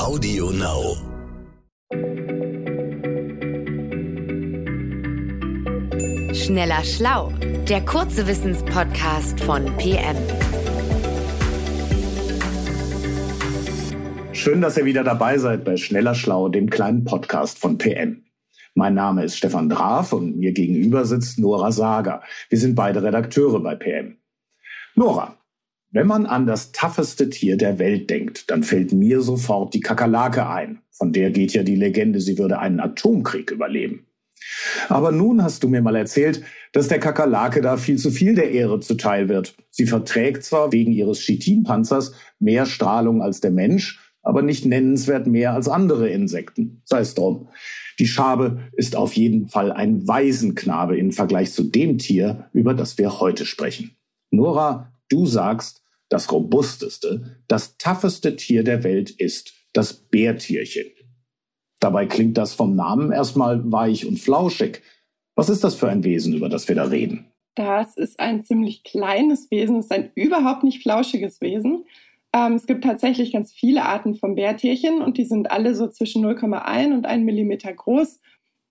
Audio Now. Schneller Schlau, der kurze Wissenspodcast von PM. Schön, dass ihr wieder dabei seid bei Schneller Schlau, dem kleinen Podcast von PM. Mein Name ist Stefan Draf und mir gegenüber sitzt Nora Sager. Wir sind beide Redakteure bei PM. Nora, wenn man an das tougheste Tier der Welt denkt, dann fällt mir sofort die Kakerlake ein. Von der geht ja die Legende, sie würde einen Atomkrieg überleben. Aber nun hast du mir mal erzählt, dass der Kakerlake da viel zu viel der Ehre zuteil wird. Sie verträgt zwar wegen ihres Chitinpanzers mehr Strahlung als der Mensch, aber nicht nennenswert mehr als andere Insekten. Sei es drum. Die Schabe ist auf jeden Fall ein Waisenknabe im Vergleich zu dem Tier, über das wir heute sprechen. Nora, du sagst, das robusteste, das tougheste Tier der Welt ist das Bärtierchen. Dabei klingt das vom Namen erstmal weich und flauschig. Was ist das für ein Wesen, über das wir da reden? Das ist ein ziemlich kleines Wesen, es ist ein überhaupt nicht flauschiges Wesen. Ähm, es gibt tatsächlich ganz viele Arten von Bärtierchen und die sind alle so zwischen 0,1 und 1 Millimeter groß.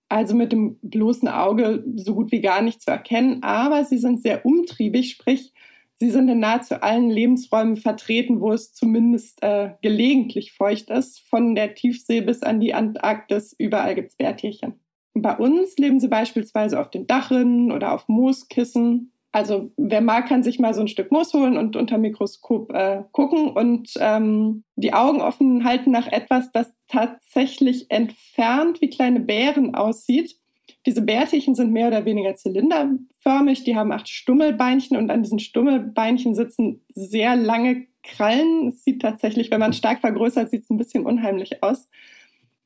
Also mit dem bloßen Auge so gut wie gar nicht zu erkennen, aber sie sind sehr umtriebig, sprich, sie sind in nahezu allen Lebensräumen vertreten, wo es zumindest äh, gelegentlich feucht ist. Von der Tiefsee bis an die Antarktis, überall gibt es Bärtierchen. Bei uns leben sie beispielsweise auf den Dachrinnen oder auf Mooskissen also wer mag, kann sich mal so ein Stück Moos holen und unter Mikroskop äh, gucken und ähm, die Augen offen halten nach etwas, das tatsächlich entfernt wie kleine Bären aussieht. Diese Bärtierchen sind mehr oder weniger zylinderförmig, die haben acht Stummelbeinchen und an diesen Stummelbeinchen sitzen sehr lange Krallen. Es sieht tatsächlich, wenn man stark vergrößert, sieht es ein bisschen unheimlich aus.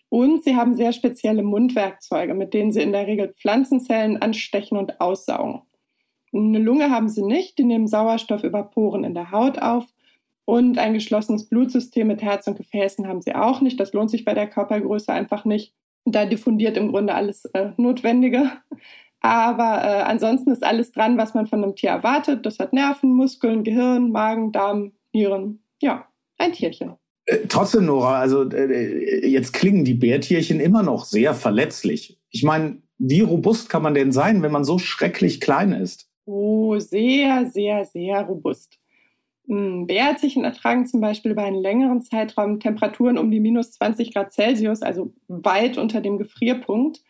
Und sie haben sehr spezielle Mundwerkzeuge, mit denen sie in der Regel Pflanzenzellen anstechen und aussaugen. Eine Lunge haben sie nicht, die nehmen Sauerstoff über Poren in der Haut auf. Und ein geschlossenes Blutsystem mit Herz und Gefäßen haben sie auch nicht. Das lohnt sich bei der Körpergröße einfach nicht. Da diffundiert im Grunde alles äh, Notwendige. Aber äh, ansonsten ist alles dran, was man von einem Tier erwartet. Das hat Nerven, Muskeln, Gehirn, Magen, Darm, Nieren. Ja, ein Tierchen. Äh, trotzdem, Nora, also äh, jetzt klingen die Bärtierchen immer noch sehr verletzlich. Ich meine, wie robust kann man denn sein, wenn man so schrecklich klein ist? Oh, sehr, sehr, sehr robust. Hm, Bärtierchen ertragen zum Beispiel über einen längeren Zeitraum Temperaturen um die minus 20 Grad Celsius, also weit unter dem Gefrierpunkt.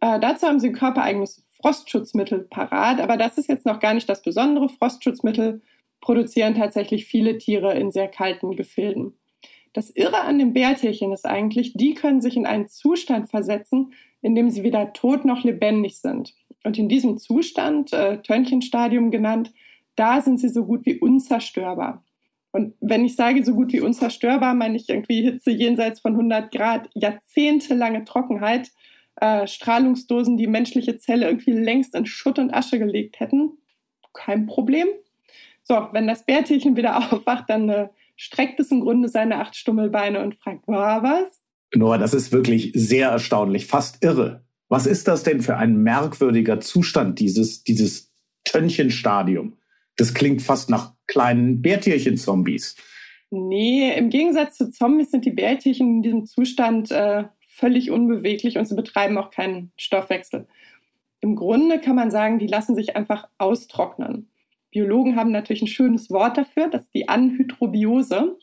Äh, dazu haben sie ein körpereigenes Frostschutzmittel parat, aber das ist jetzt noch gar nicht das Besondere. Frostschutzmittel produzieren tatsächlich viele Tiere in sehr kalten Gefilden. Das Irre an den Bärtierchen ist eigentlich, die können sich in einen Zustand versetzen, in dem sie weder tot noch lebendig sind. Und in diesem Zustand, äh, Törnchenstadium genannt, da sind sie so gut wie unzerstörbar. Und wenn ich sage so gut wie unzerstörbar, meine ich irgendwie Hitze jenseits von 100 Grad, jahrzehntelange Trockenheit, äh, Strahlungsdosen, die menschliche Zelle irgendwie längst in Schutt und Asche gelegt hätten. Kein Problem. So, wenn das Bärtierchen wieder aufwacht, dann äh, streckt es im Grunde seine acht Stummelbeine und fragt, war was? Noah, das ist wirklich sehr erstaunlich, fast irre. Was ist das denn für ein merkwürdiger Zustand, dieses, dieses Tönnchenstadium? Das klingt fast nach kleinen Bärtierchen-Zombies. Nee, im Gegensatz zu Zombies sind die Bärtierchen in diesem Zustand äh, völlig unbeweglich und sie betreiben auch keinen Stoffwechsel. Im Grunde kann man sagen, die lassen sich einfach austrocknen. Biologen haben natürlich ein schönes Wort dafür, das ist die Anhydrobiose.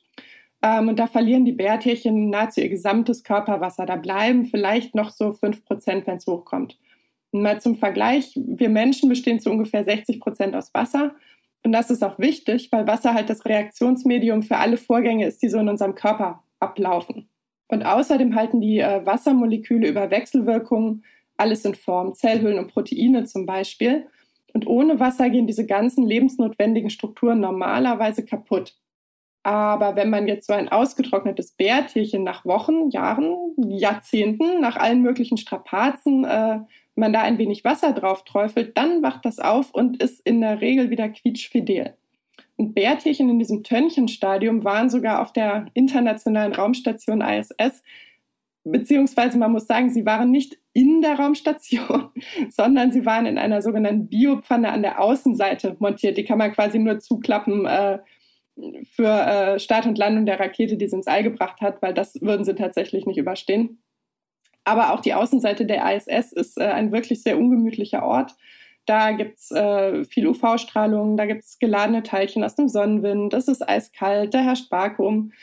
Ähm, und da verlieren die Bärtierchen nahezu ihr gesamtes Körperwasser. Da bleiben vielleicht noch so 5 Prozent, wenn es hochkommt. Und mal zum Vergleich, wir Menschen bestehen zu ungefähr 60 Prozent aus Wasser. Und das ist auch wichtig, weil Wasser halt das Reaktionsmedium für alle Vorgänge ist, die so in unserem Körper ablaufen. Und außerdem halten die äh, Wassermoleküle über Wechselwirkungen alles in Form, Zellhüllen und Proteine zum Beispiel. Und ohne Wasser gehen diese ganzen lebensnotwendigen Strukturen normalerweise kaputt. Aber wenn man jetzt so ein ausgetrocknetes Bärtierchen nach Wochen, Jahren, Jahrzehnten, nach allen möglichen Strapazen, äh, man da ein wenig Wasser drauf träufelt, dann wacht das auf und ist in der Regel wieder quietschfidel. Und Bärtierchen in diesem Tönnchenstadium waren sogar auf der internationalen Raumstation ISS, beziehungsweise man muss sagen, sie waren nicht in der Raumstation, sondern sie waren in einer sogenannten Biopfanne an der Außenseite montiert. Die kann man quasi nur zuklappen, äh, für äh, Start und Landung der Rakete, die sie ins All gebracht hat, weil das würden sie tatsächlich nicht überstehen. Aber auch die Außenseite der ISS ist äh, ein wirklich sehr ungemütlicher Ort. Da gibt es äh, viel UV-Strahlung, da gibt es geladene Teilchen aus dem Sonnenwind, es ist eiskalt, da herrscht Vakuum.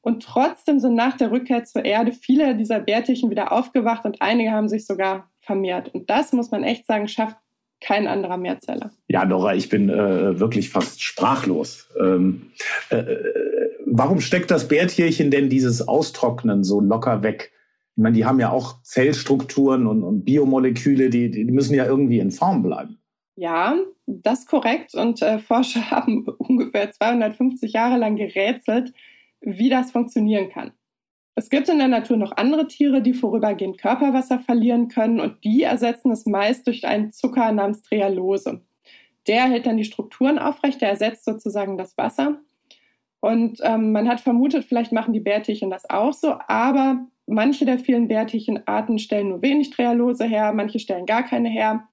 Und trotzdem sind nach der Rückkehr zur Erde viele dieser Bärtierchen wieder aufgewacht und einige haben sich sogar vermehrt. Und das muss man echt sagen, schafft kein anderer Mehrzeller. Ja, Nora, ich bin äh, wirklich fast sprachlos. Ähm, äh, äh, warum steckt das Bärtierchen denn dieses Austrocknen so locker weg? Ich meine, die haben ja auch Zellstrukturen und, und Biomoleküle, die, die müssen ja irgendwie in Form bleiben. Ja, das ist korrekt. Und äh, Forscher haben ungefähr 250 Jahre lang gerätselt, wie das funktionieren kann. Es gibt in der Natur noch andere Tiere, die vorübergehend Körperwasser verlieren können und die ersetzen es meist durch einen Zucker namens Trehalose. Der hält dann die Strukturen aufrecht, der ersetzt sozusagen das Wasser. Und ähm, man hat vermutet, vielleicht machen die Bärtierchen das auch so, aber manche der vielen Bärtierchenarten stellen nur wenig Trehalose her, manche stellen gar keine her.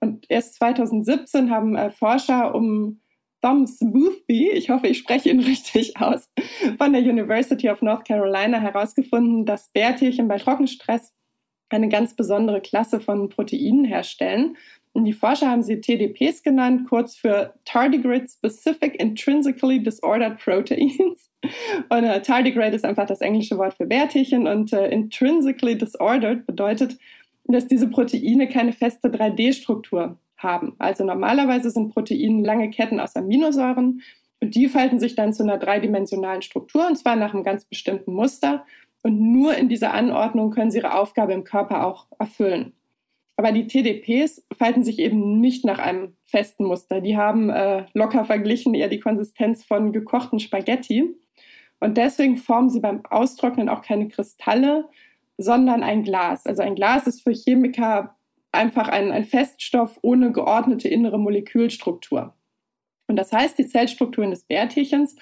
Und erst 2017 haben äh, Forscher um Thomas Boothby, ich hoffe, ich spreche ihn richtig aus, von der University of North Carolina herausgefunden, dass Bärtierchen bei Trockenstress eine ganz besondere Klasse von Proteinen herstellen. Und die Forscher haben sie TDPs genannt, kurz für Tardigrade Specific Intrinsically Disordered Proteins. Und äh, Tardigrade ist einfach das englische Wort für Bärtierchen und äh, Intrinsically Disordered bedeutet, dass diese Proteine keine feste 3D-Struktur haben. Also normalerweise sind Proteine lange Ketten aus Aminosäuren und die falten sich dann zu einer dreidimensionalen Struktur und zwar nach einem ganz bestimmten Muster. Und nur in dieser Anordnung können sie ihre Aufgabe im Körper auch erfüllen. Aber die TDPs falten sich eben nicht nach einem festen Muster. Die haben äh, locker verglichen eher die Konsistenz von gekochten Spaghetti. Und deswegen formen sie beim Austrocknen auch keine Kristalle, sondern ein Glas. Also ein Glas ist für Chemiker einfach ein, ein Feststoff ohne geordnete innere Molekülstruktur. Und das heißt, die Zellstrukturen des Bärtierchens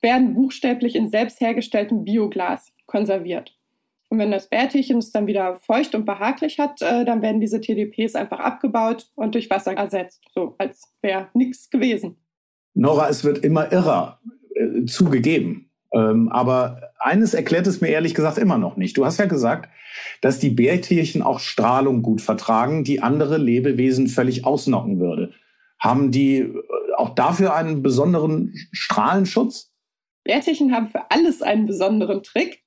werden buchstäblich in selbst hergestelltem Bioglas konserviert. Und wenn das Bärtierchen es dann wieder feucht und behaglich hat, äh, dann werden diese TDPs einfach abgebaut und durch Wasser ersetzt, so als wäre nichts gewesen. Nora, es wird immer irrer äh, zugegeben. Ähm, aber eines erklärt es mir ehrlich gesagt immer noch nicht. Du hast ja gesagt, dass die Bärtierchen auch Strahlung gut vertragen, die andere Lebewesen völlig ausnocken würde. Haben die äh, auch dafür einen besonderen Strahlenschutz? Bärtierchen haben für alles einen besonderen Trick.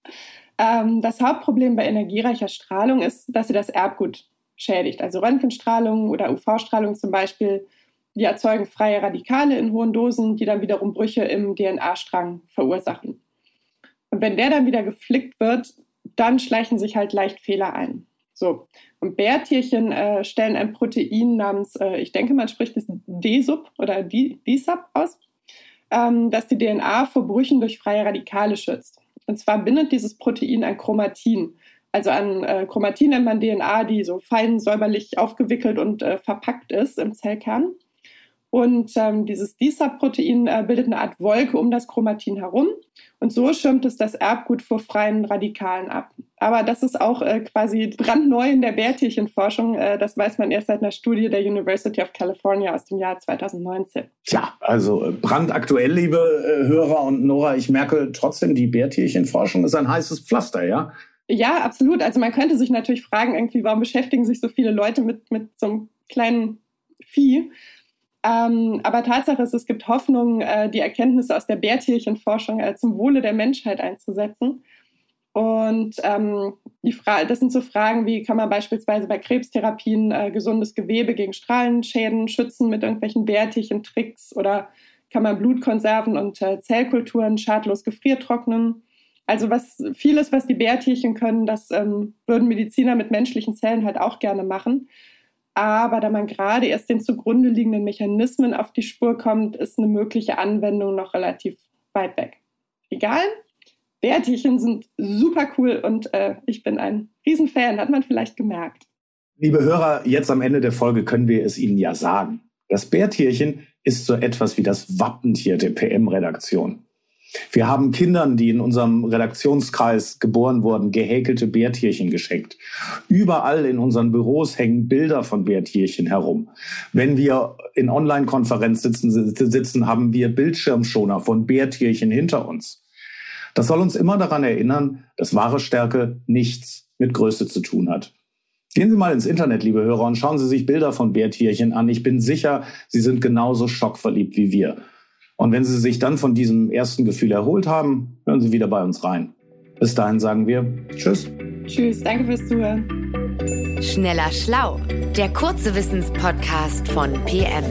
Ähm, das Hauptproblem bei energiereicher Strahlung ist, dass sie das Erbgut schädigt. Also Röntgenstrahlung oder UV-Strahlung zum Beispiel, die erzeugen freie Radikale in hohen Dosen, die dann wiederum Brüche im DNA-Strang verursachen. Und wenn der dann wieder geflickt wird, dann schleichen sich halt leicht Fehler ein. So, und Bärtierchen äh, stellen ein Protein namens, äh, ich denke, man spricht es D-Sub oder D-Sub aus, ähm, das die DNA vor Brüchen durch freie Radikale schützt. Und zwar bindet dieses Protein an Chromatin. Also an äh, Chromatin nennt man DNA, die so fein säuberlich aufgewickelt und äh, verpackt ist im Zellkern. Und ähm, dieses DSAP-Protein äh, bildet eine Art Wolke um das Chromatin herum. Und so schirmt es das Erbgut vor freien Radikalen ab. Aber das ist auch äh, quasi brandneu in der Bärtierchenforschung. Äh, das weiß man erst seit einer Studie der University of California aus dem Jahr 2019. Tja, also äh, brandaktuell, liebe äh, Hörer und Nora, ich merke trotzdem, die Bärtierchenforschung ist ein heißes Pflaster, ja? Ja, absolut. Also man könnte sich natürlich fragen, irgendwie, warum beschäftigen sich so viele Leute mit, mit so einem kleinen Vieh? Ähm, aber Tatsache ist, es gibt Hoffnung, äh, die Erkenntnisse aus der Bärtierchenforschung äh, zum Wohle der Menschheit einzusetzen. Und ähm, die das sind so Fragen wie, kann man beispielsweise bei Krebstherapien äh, gesundes Gewebe gegen Strahlenschäden schützen mit irgendwelchen Bärtierchen-Tricks oder kann man Blutkonserven und äh, Zellkulturen schadlos gefriertrocknen? Also was vieles, was die Bärtierchen können, das ähm, würden Mediziner mit menschlichen Zellen halt auch gerne machen. Aber da man gerade erst den zugrunde liegenden Mechanismen auf die Spur kommt, ist eine mögliche Anwendung noch relativ weit weg. Egal, Bärtierchen sind super cool und äh, ich bin ein Riesenfan, hat man vielleicht gemerkt. Liebe Hörer, jetzt am Ende der Folge können wir es Ihnen ja sagen. Das Bärtierchen ist so etwas wie das Wappentier der PM-Redaktion. Wir haben Kindern, die in unserem Redaktionskreis geboren wurden, gehäkelte Bärtierchen geschenkt. Überall in unseren Büros hängen Bilder von Bärtierchen herum. Wenn wir in Online-Konferenz sitzen, sitzen, haben wir Bildschirmschoner von Bärtierchen hinter uns. Das soll uns immer daran erinnern, dass wahre Stärke nichts mit Größe zu tun hat. Gehen Sie mal ins Internet, liebe Hörer, und schauen Sie sich Bilder von Bärtierchen an. Ich bin sicher, Sie sind genauso schockverliebt wie wir. Und wenn Sie sich dann von diesem ersten Gefühl erholt haben, hören Sie wieder bei uns rein. Bis dahin sagen wir Tschüss. Tschüss, danke fürs Zuhören. Schneller Schlau, der kurze Wissenspodcast von PM.